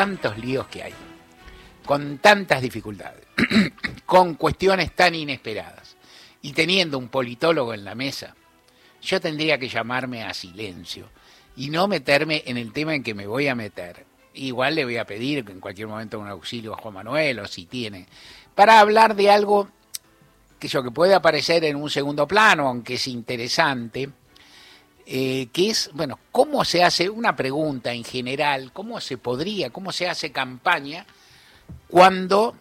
tantos líos que hay, con tantas dificultades, con cuestiones tan inesperadas, y teniendo un politólogo en la mesa, yo tendría que llamarme a silencio y no meterme en el tema en que me voy a meter. Igual le voy a pedir en cualquier momento un auxilio a Juan Manuel o si tiene, para hablar de algo que, yo, que puede aparecer en un segundo plano, aunque es interesante, eh, que es, bueno, cómo se hace, una pregunta en general, cómo se podría, cómo se hace campaña cuando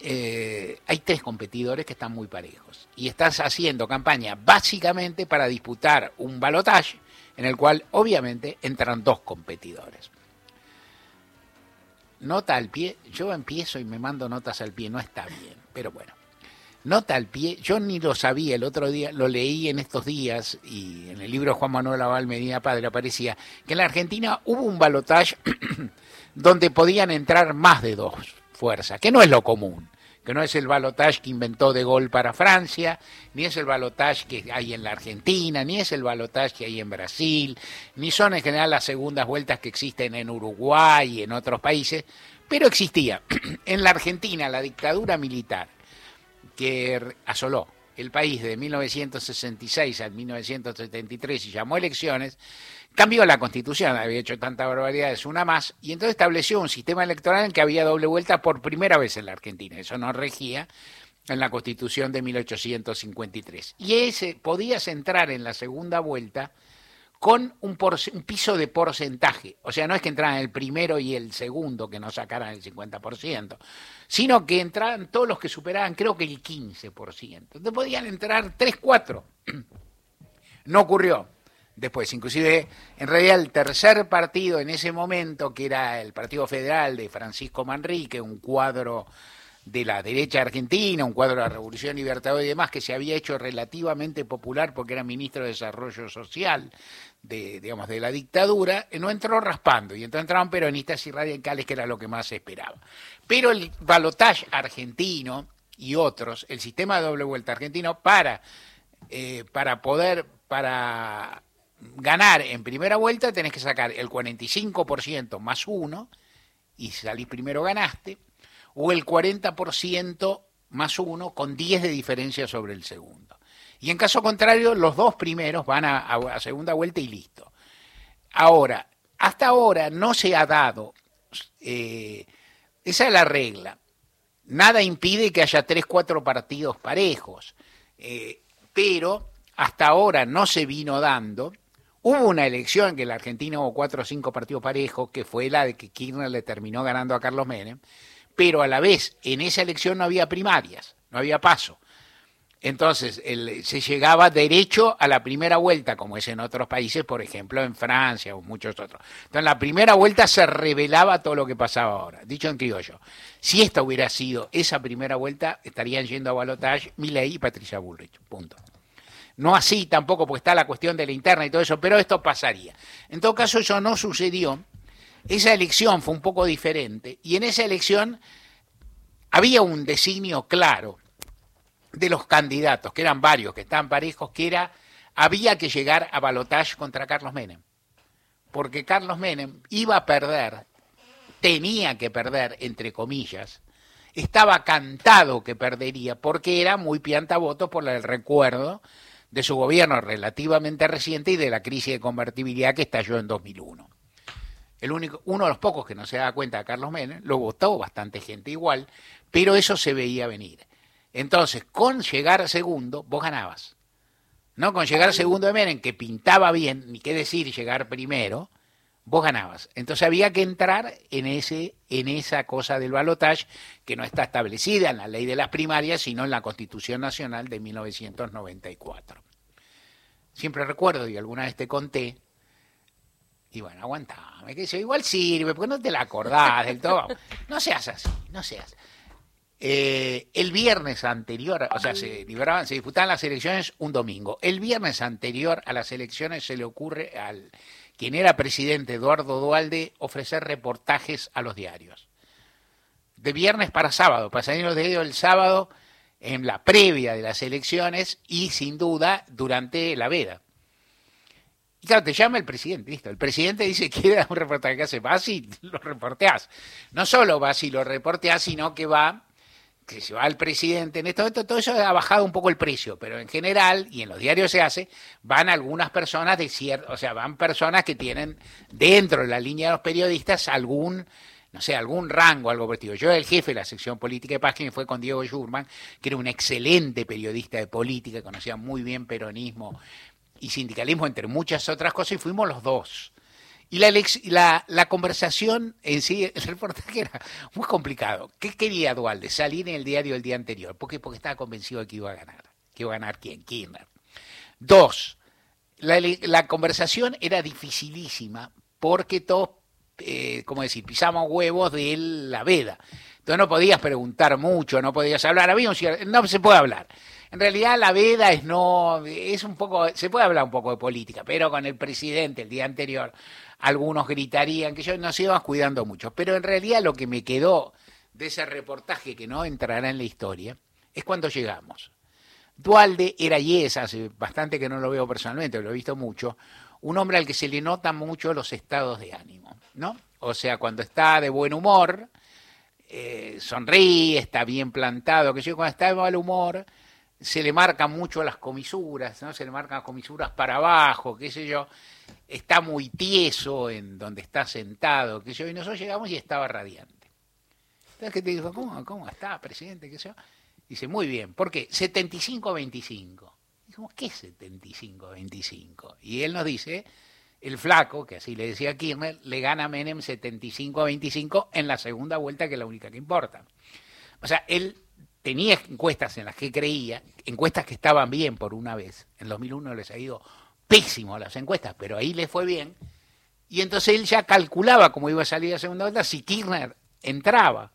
eh, hay tres competidores que están muy parejos y estás haciendo campaña básicamente para disputar un balotaje en el cual obviamente entran dos competidores. Nota al pie, yo empiezo y me mando notas al pie, no está bien, pero bueno. Nota al pie, yo ni lo sabía el otro día, lo leí en estos días y en el libro Juan Manuel Aval Medina Padre aparecía que en la Argentina hubo un balotaje donde podían entrar más de dos fuerzas, que no es lo común que no es el balotage que inventó De Gaulle para Francia, ni es el balotage que hay en la Argentina, ni es el balotage que hay en Brasil, ni son en general las segundas vueltas que existen en Uruguay y en otros países, pero existía. En la Argentina la dictadura militar que asoló el país de 1966 al 1973 y llamó elecciones, cambió la constitución, había hecho tantas barbaridades, una más, y entonces estableció un sistema electoral en que había doble vuelta por primera vez en la Argentina. Eso no regía en la constitución de 1853. Y ese podías entrar en la segunda vuelta con un, un, piso de porcentaje. O sea, no es que entraran el primero y el segundo que no sacaran el 50%, sino que entraban todos los que superaban, creo que el 15%. Entonces podían entrar 3, 4. No ocurrió después. Inclusive, en realidad, el tercer partido en ese momento, que era el Partido Federal de Francisco Manrique, un cuadro de la derecha argentina, un cuadro de la Revolución Libertadora y demás, que se había hecho relativamente popular porque era ministro de Desarrollo Social de, digamos, de la dictadura, no entró raspando, y entonces entraron peronistas y radicales, que era lo que más se esperaba. Pero el balotaje argentino y otros, el sistema de doble vuelta argentino, para, eh, para poder, para ganar en primera vuelta tenés que sacar el 45% más uno, y salís primero ganaste, o el 40% más uno con 10 de diferencia sobre el segundo. Y en caso contrario, los dos primeros van a, segunda vuelta y listo. Ahora, hasta ahora no se ha dado, eh, esa es la regla, nada impide que haya tres, cuatro partidos parejos, eh, pero hasta ahora no se vino dando Hubo una elección en que la Argentina hubo cuatro o cinco partidos parejos, que fue la de que Kirchner le terminó ganando a Carlos Menem, pero a la vez en esa elección no había primarias, no había paso. Entonces se llegaba derecho a la primera vuelta, como es en otros países, por ejemplo en Francia o muchos otros. Entonces en la primera vuelta se revelaba todo lo que pasaba ahora. Dicho en criollo, si esta hubiera sido esa primera vuelta, estarían yendo a balotage Milei y Patricia Bullrich. Punto. No así tampoco, porque está la cuestión de la interna y todo eso, pero esto pasaría. En todo caso, eso no sucedió. Esa elección fue un poco diferente y en esa elección había un designio claro de los candidatos, que eran varios, que estaban parejos, que era, había que llegar a balotage contra Carlos Menem. Porque Carlos Menem iba a perder, tenía que perder, entre comillas, estaba cantado que perdería, porque era muy piantavoto por el recuerdo de su gobierno relativamente reciente y de la crisis de convertibilidad que estalló en 2001. El único, uno de los pocos que no se da cuenta de Carlos Menem, lo votó bastante gente igual, pero eso se veía venir. Entonces, con llegar a segundo, vos ganabas. No con llegar a segundo de Menem, que pintaba bien, ni qué decir llegar primero, vos ganabas. Entonces había que entrar en ese en esa cosa del balotage que no está establecida en la ley de las primarias, sino en la Constitución Nacional de 1994. Siempre recuerdo, y alguna vez te conté, y bueno, aguantame, que igual sirve, porque no te la acordás del todo. No seas así, no seas. Eh, el viernes anterior, o sea, se liberaban, se disputaban las elecciones un domingo. El viernes anterior a las elecciones se le ocurre al quien era presidente, Eduardo Dualde, ofrecer reportajes a los diarios. De viernes para sábado, para salir los diarios el sábado en la previa de las elecciones y sin duda durante la veda. Y claro, te llama el presidente, listo. El presidente dice que quiere dar un reportaje que hace, vas y lo reporteás. No solo vas y lo reporteás, sino que va, que se va el presidente. En esto, todo eso ha bajado un poco el precio, pero en general, y en los diarios se hace, van algunas personas de cierto, o sea, van personas que tienen dentro de la línea de los periodistas algún no sé, algún rango, algo partido. Yo era el jefe de la sección política de Página y fue con Diego Schurman, que era un excelente periodista de política, conocía muy bien peronismo y sindicalismo, entre muchas otras cosas, y fuimos los dos. Y la, la, conversación en sí, el reportaje era muy complicado. ¿Qué quería Dualde? Salir en el diario el día anterior. ¿Por qué? Porque estaba convencido de que iba a ganar. ¿Que iba a ganar quién? Kirchner. Dos, la, la conversación era dificilísima porque todos eh, ¿cómo decir?, pisamos huevos de la veda. Entonces no podías preguntar mucho, no podías hablar, había no se puede hablar. En realidad la veda es no, es un poco, se puede hablar un poco de política, pero con el presidente el día anterior algunos gritarían que yo nos íbamos cuidando mucho. Pero en realidad lo que me quedó de ese reportaje que no entrará en la historia es cuando llegamos. Dualde era y es, hace bastante que no lo veo personalmente, lo he visto mucho, un hombre al que se le notan mucho los estados de ánimo, ¿no? O sea, cuando está de buen humor, eh, sonríe, está bien plantado, que yo cuando está de mal humor, se le marcan mucho las comisuras, ¿no? Se le marcan las comisuras para abajo, qué sé yo, está muy tieso en donde está sentado, qué sé yo, y nosotros llegamos y estaba radiante. Entonces, ¿qué te dijo? ¿Cómo, cómo está, presidente? ¿Qué sé yo? Dice, muy bien, ¿por qué? 75-25. Dijimos, ¿qué es 75-25? Y él nos dice, el flaco, que así le decía Kirchner, le gana a Menem 75 a 25 en la segunda vuelta, que es la única que importa. O sea, él tenía encuestas en las que creía, encuestas que estaban bien por una vez. En 2001 les ha ido pésimo las encuestas, pero ahí le fue bien. Y entonces él ya calculaba cómo iba a salir la segunda vuelta si Kirchner entraba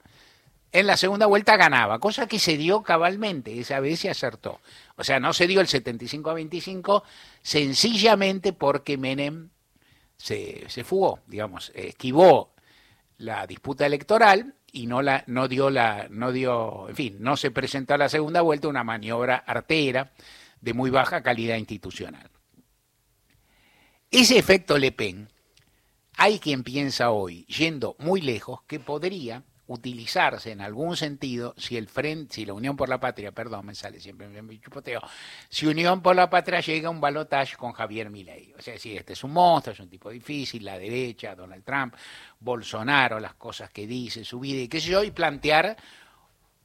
en la segunda vuelta ganaba, cosa que se dio cabalmente, esa vez se acertó. O sea, no se dio el 75 a 25 sencillamente porque Menem se, se fugó, digamos, esquivó la disputa electoral y no la no dio la no dio, en fin, no se presentó a la segunda vuelta una maniobra artera de muy baja calidad institucional. Ese efecto Le Pen, hay quien piensa hoy, yendo muy lejos, que podría utilizarse en algún sentido si el frente, si la Unión por la Patria, perdón, me sale siempre me chupoteo, si Unión por la Patria llega a un balotaje con Javier Milei. O sea, si este es un monstruo, es un tipo difícil, la derecha, Donald Trump, Bolsonaro, las cosas que dice, su vida y qué sé yo, plantear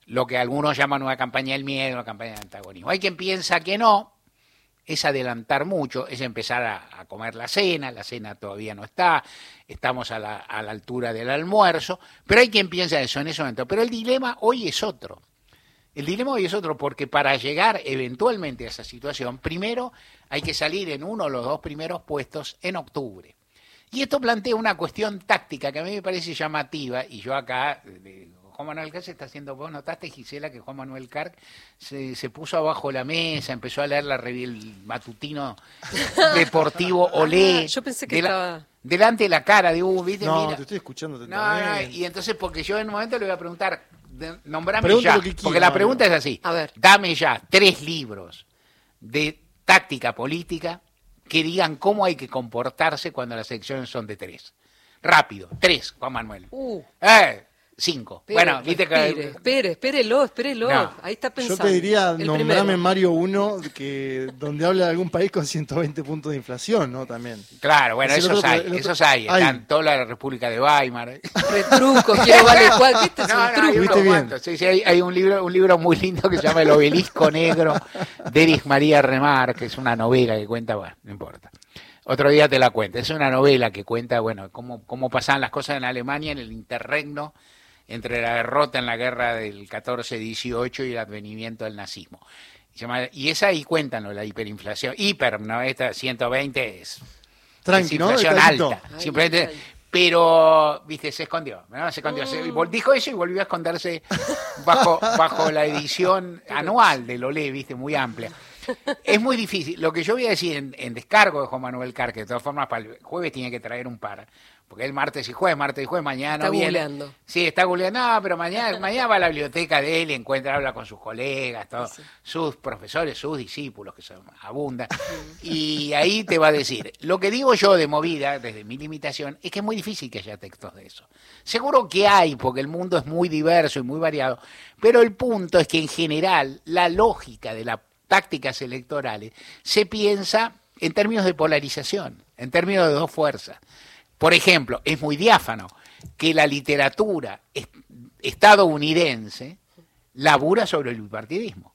lo que algunos llaman una campaña del miedo, una campaña de antagonismo. Hay quien piensa que no, es adelantar mucho, es empezar a, comer la cena, la cena todavía no está, estamos a la, a la, altura del almuerzo, pero hay quien piensa eso en ese momento. Pero el dilema hoy es otro. El dilema hoy es otro porque para llegar eventualmente a esa situación, primero hay que salir en uno o los dos primeros puestos en octubre. Y esto plantea una cuestión táctica que a mí me parece llamativa, y yo acá Juan Manuel Carr se está haciendo, vos notaste, Gisela, que Juan Manuel Carr se, se puso abajo la mesa, empezó a leer la el matutino deportivo Olé. Yo pensé que estaba... Delante de la cara de Hugo, ¿viste? No, te estoy escuchando. No, no, y entonces, porque yo en un momento le voy a preguntar, nombrame ya, porque la pregunta es así. A ver. Dame ya tres libros de táctica política que digan cómo hay que comportarse cuando las elecciones son de tres. Rápido, tres, Juan Manuel. Uh. Eh, cinco. bueno, viste que. Espere, espere, espérelo, espérelo. Ahí está pensando. Yo te diría, nombrame Mario 1, que, donde habla de algún país con 120 puntos de inflación, ¿no? También. Claro, bueno, esos hay, esos hay. Están toda la República de Weimar. Retrucos, quiero vale cuál, ¿viste? Es no, no, ¿Viste bien? Sí, sí, hay, hay, un libro un libro muy lindo que se llama El obelisco negro de Erich María Remar, que es una novela que cuenta, bueno, no importa. Otro día te la cuento. Es una novela que cuenta, bueno, cómo, cómo pasaban las cosas en Alemania en el interregno entre la derrota en la guerra del 14-18 y el advenimiento del nazismo. Y esa ahí cuéntanos, la hiperinflación. Hiper, ¿no? Esta 120 es, inflación alta. simplemente, pero, viste, se escondió, Se escondió. Mm. Dijo eso y volvió a esconderse bajo, bajo la edición anual de Lolé, viste, muy amplia. Es muy difícil. Lo que yo voy a decir en, descargo de Juan Manuel Carque, de todas formas, para el jueves tiene que traer un par porque el martes y jueves, martes y jueves, mañana Está viene. googleando. Sí, está googleando, no, pero mañana, mañana va a la biblioteca de él, encuentra, habla con sus colegas, Sí. sus profesores, sus discípulos, que son abundan, y ahí te va a decir. Lo que digo yo de movida, desde mi limitación, es que es muy difícil que haya textos de eso. Seguro que hay, porque el mundo es muy diverso y muy variado, pero el punto es que en general la lógica de las tácticas electorales se piensa en términos de polarización, en términos de dos fuerzas. Por ejemplo, es muy diáfano que la literatura est- estadounidense labura sobre el bipartidismo.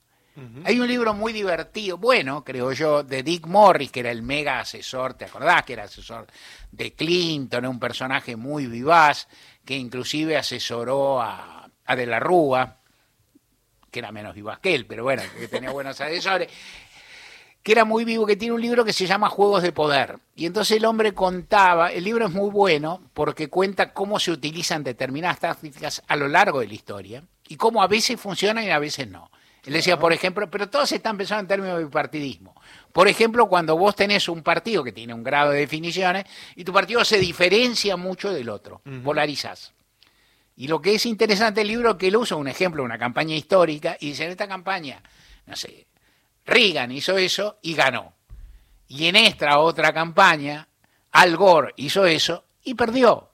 Hay un libro muy divertido, bueno, creo yo, de Dick Morris, que era el mega asesor, ¿te acordás? Que era asesor de Clinton, un personaje muy vivaz, que inclusive asesoró a, a De la Rúa, que era menos vivaz que él, pero bueno, que tenía buenos asesores que era muy vivo, que tiene un libro que se llama Juegos de Poder. Y entonces el hombre contaba, el libro es muy bueno porque cuenta cómo se utilizan determinadas tácticas a lo largo de la historia y cómo a veces funcionan y a veces no. Él decía, por ejemplo, pero todos están pensando en términos de bipartidismo. Por ejemplo, cuando vos tenés un partido que tiene un grado de definiciones y tu partido se diferencia mucho del otro, polarizás. Y lo que es interesante el libro es que él usa un ejemplo, una campaña histórica, y dice, en esta campaña, no sé, Reagan hizo eso y ganó. Y en esta otra campaña, Al Gore hizo eso y perdió.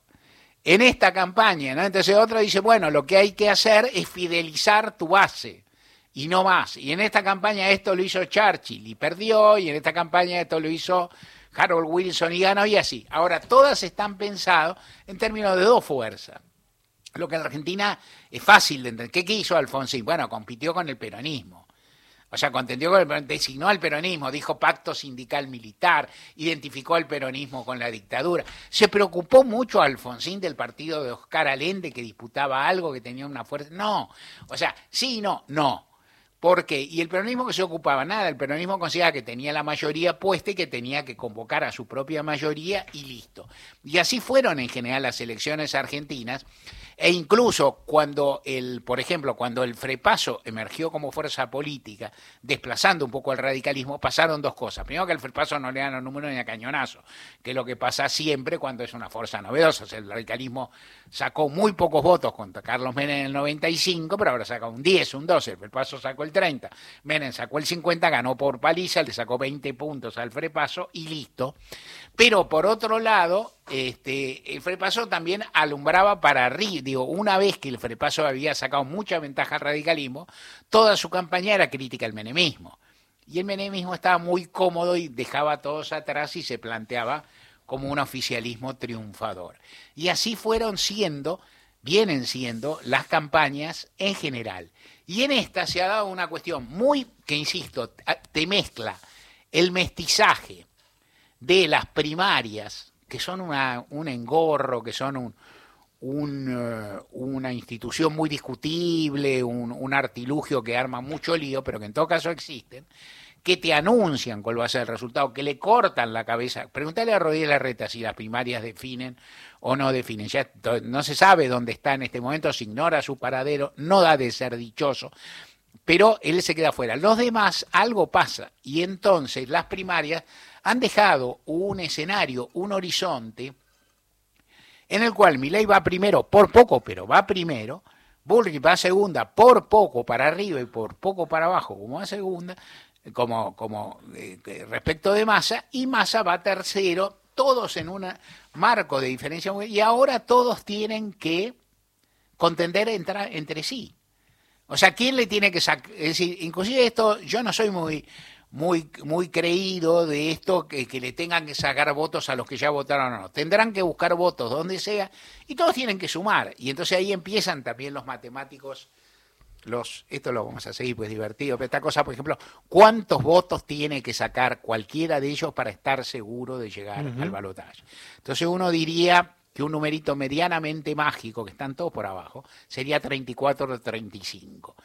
En esta campaña, ¿no? entonces otra dice, bueno, lo que hay que hacer es fidelizar tu base y no más. Y en esta campaña esto lo hizo Churchill y perdió, y en esta campaña esto lo hizo Harold Wilson y ganó, y así. Ahora, todas están pensadas en términos de dos fuerzas. Lo que en Argentina es fácil de entender. ¿Qué, qué hizo Alfonsín? Bueno, compitió con el peronismo. O sea, contendió con el, designó al peronismo, dijo pacto sindical militar, identificó al peronismo con la dictadura. Se preocupó mucho Alfonsín del partido de Oscar Allende que disputaba algo, que tenía una fuerza. No. O sea, sí, no, no. ¿Por qué? Y el peronismo que se ocupaba, nada, el peronismo consideraba que tenía la mayoría puesta y que tenía que convocar a su propia mayoría y listo. Y así fueron en general las elecciones argentinas, e incluso cuando el, por ejemplo, cuando el Frepaso emergió como fuerza política, desplazando un poco el radicalismo, pasaron dos cosas. Primero que el Frepaso no le dan los números ni a cañonazo, que es lo que pasa siempre cuando es una fuerza novedosa. O sea, el radicalismo sacó muy pocos votos contra Carlos Menem en el 95, pero ahora saca un 10, un 12, el Frepaso sacó el 30, Menem sacó el 50, ganó por paliza, le sacó 20 puntos al Frepaso y listo. Pero por otro lado, este, el Frepaso también alumbraba para arriba. Digo, una vez que el Frepaso había sacado mucha ventaja al radicalismo, toda su campaña era crítica al menemismo. Y el menemismo estaba muy cómodo y dejaba a todos atrás y se planteaba como un oficialismo triunfador. Y así fueron siendo, vienen siendo las campañas en general. Y en esta se ha dado una cuestión muy, que insisto, te mezcla el mestizaje de las primarias, que son una, un engorro, que son un, uh, una institución muy discutible, un, un, artilugio que arma mucho lío, pero que en todo caso existen, que te anuncian cuál va a ser el resultado, que le cortan la cabeza. Pregúntale a Rodríguez Larreta si las primarias definen o no definen. Ya no se sabe dónde está en este momento, se ignora su paradero, no da de ser dichoso, pero él se queda fuera. Los demás, algo pasa, y entonces las primarias han dejado un escenario, un horizonte, en el cual Milei va primero, por poco, pero va primero, Bullrich va segunda, por poco para arriba y por poco para abajo, como va segunda, como, como eh, respecto de Massa, y Massa va tercero, todos en un marco de diferencia, y ahora todos tienen que contender entre, entre sí. O sea, ¿quién le tiene que sacar? Es decir, inclusive esto, yo no soy muy muy, muy creído de esto que, que, le tengan que sacar votos a los que ya votaron o no. Tendrán que buscar votos donde sea y todos tienen que sumar. Y entonces ahí empiezan también los matemáticos. Los, esto lo vamos a seguir, pues divertido. Pero esta cosa, por ejemplo, ¿cuántos votos tiene que sacar cualquiera de ellos para estar seguro de llegar uh -huh. al balotaje? Entonces uno diría que un numerito medianamente mágico, que están todos por abajo, sería 34 o 35.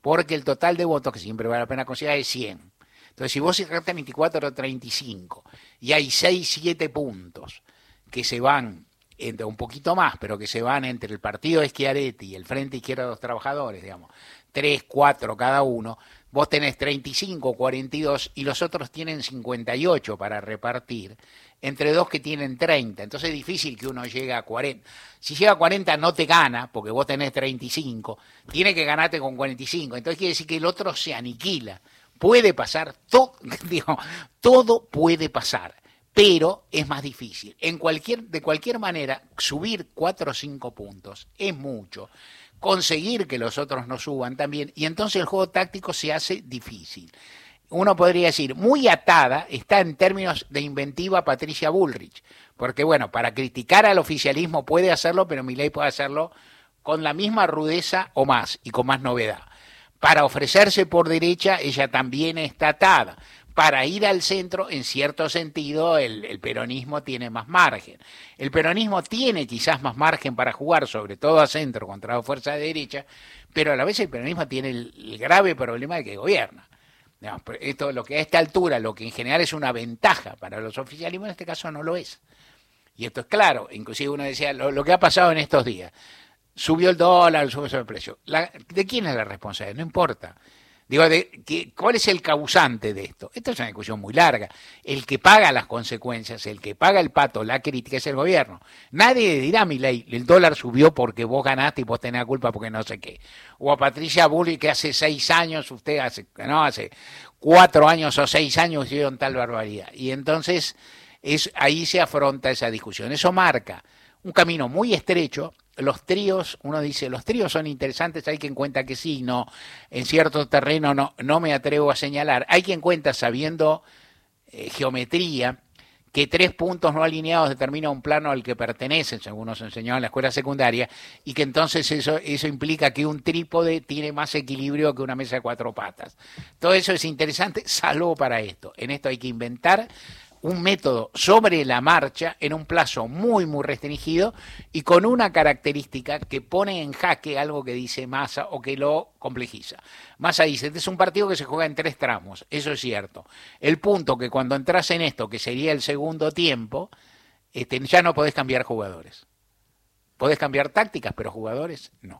Porque el total de votos, que siempre vale la pena considerar, es 100. Entonces, si vos sacaste 24 o 35 y hay 6, 7 puntos que se van entre un poquito más, pero que se van entre el partido de Schiaretti y el Frente Izquierda de los Trabajadores, digamos, 3, 4 cada uno, vos tenés 35, 42 y los otros tienen 58 para repartir, entre dos que tienen 30. Entonces es difícil que uno llegue a 40. Si llega a 40 no te gana, porque vos tenés 35, tiene que ganarte con 45. Entonces quiere decir que el otro se aniquila. Puede pasar, todo, digo, todo puede pasar, pero es más difícil. En cualquier, de cualquier manera, subir 4 o 5 puntos es mucho conseguir que los otros no suban también, y entonces el juego táctico se hace difícil. Uno podría decir, muy atada está en términos de inventiva Patricia Bullrich, porque bueno, para criticar al oficialismo puede hacerlo, pero ley puede hacerlo con la misma rudeza o más, y con más novedad. Para ofrecerse por derecha, ella también está atada para ir al centro, en cierto sentido, el, peronismo tiene más margen. El peronismo tiene quizás más margen para jugar, sobre todo a centro contra la fuerza de derecha, pero a la vez el peronismo tiene el, grave problema de que gobierna. esto, lo que a esta altura, lo que en general es una ventaja para los oficialismos, en este caso no lo es. Y esto es claro, inclusive uno decía, lo, que ha pasado en estos días, subió el dólar, subió el precio. ¿De quién es la responsabilidad? No importa. Digo, de, ¿cuál es el causante de esto? Esta es una discusión muy larga. El que paga las consecuencias, el que paga el pato, la crítica es el gobierno. Nadie dirá, mi ley, el dólar subió porque vos ganaste y vos tenés la culpa porque no sé qué. O a Patricia Bulli que hace seis años, usted hace, no, hace cuatro años o seis años hicieron tal barbaridad. Y entonces es, ahí se afronta esa discusión. Eso marca un camino muy estrecho los tríos, uno dice, los tríos son interesantes, hay quien cuenta que sí, no, en cierto terreno no, no me atrevo a señalar. Hay quien cuenta sabiendo eh, geometría que tres puntos no alineados determina un plano al que pertenecen, según nos enseñó en la escuela secundaria, y que entonces eso, eso implica que un trípode tiene más equilibrio que una mesa de cuatro patas. Todo eso es interesante, salvo para esto. En esto hay que inventar un método sobre la marcha en un plazo muy, muy restringido y con una característica que pone en jaque algo que dice Massa o que lo complejiza. Massa dice, este es un partido que se juega en tres tramos, eso es cierto. El punto que cuando entras en esto, que sería el segundo tiempo, este, ya no podés cambiar jugadores. Podés cambiar tácticas, pero jugadores no.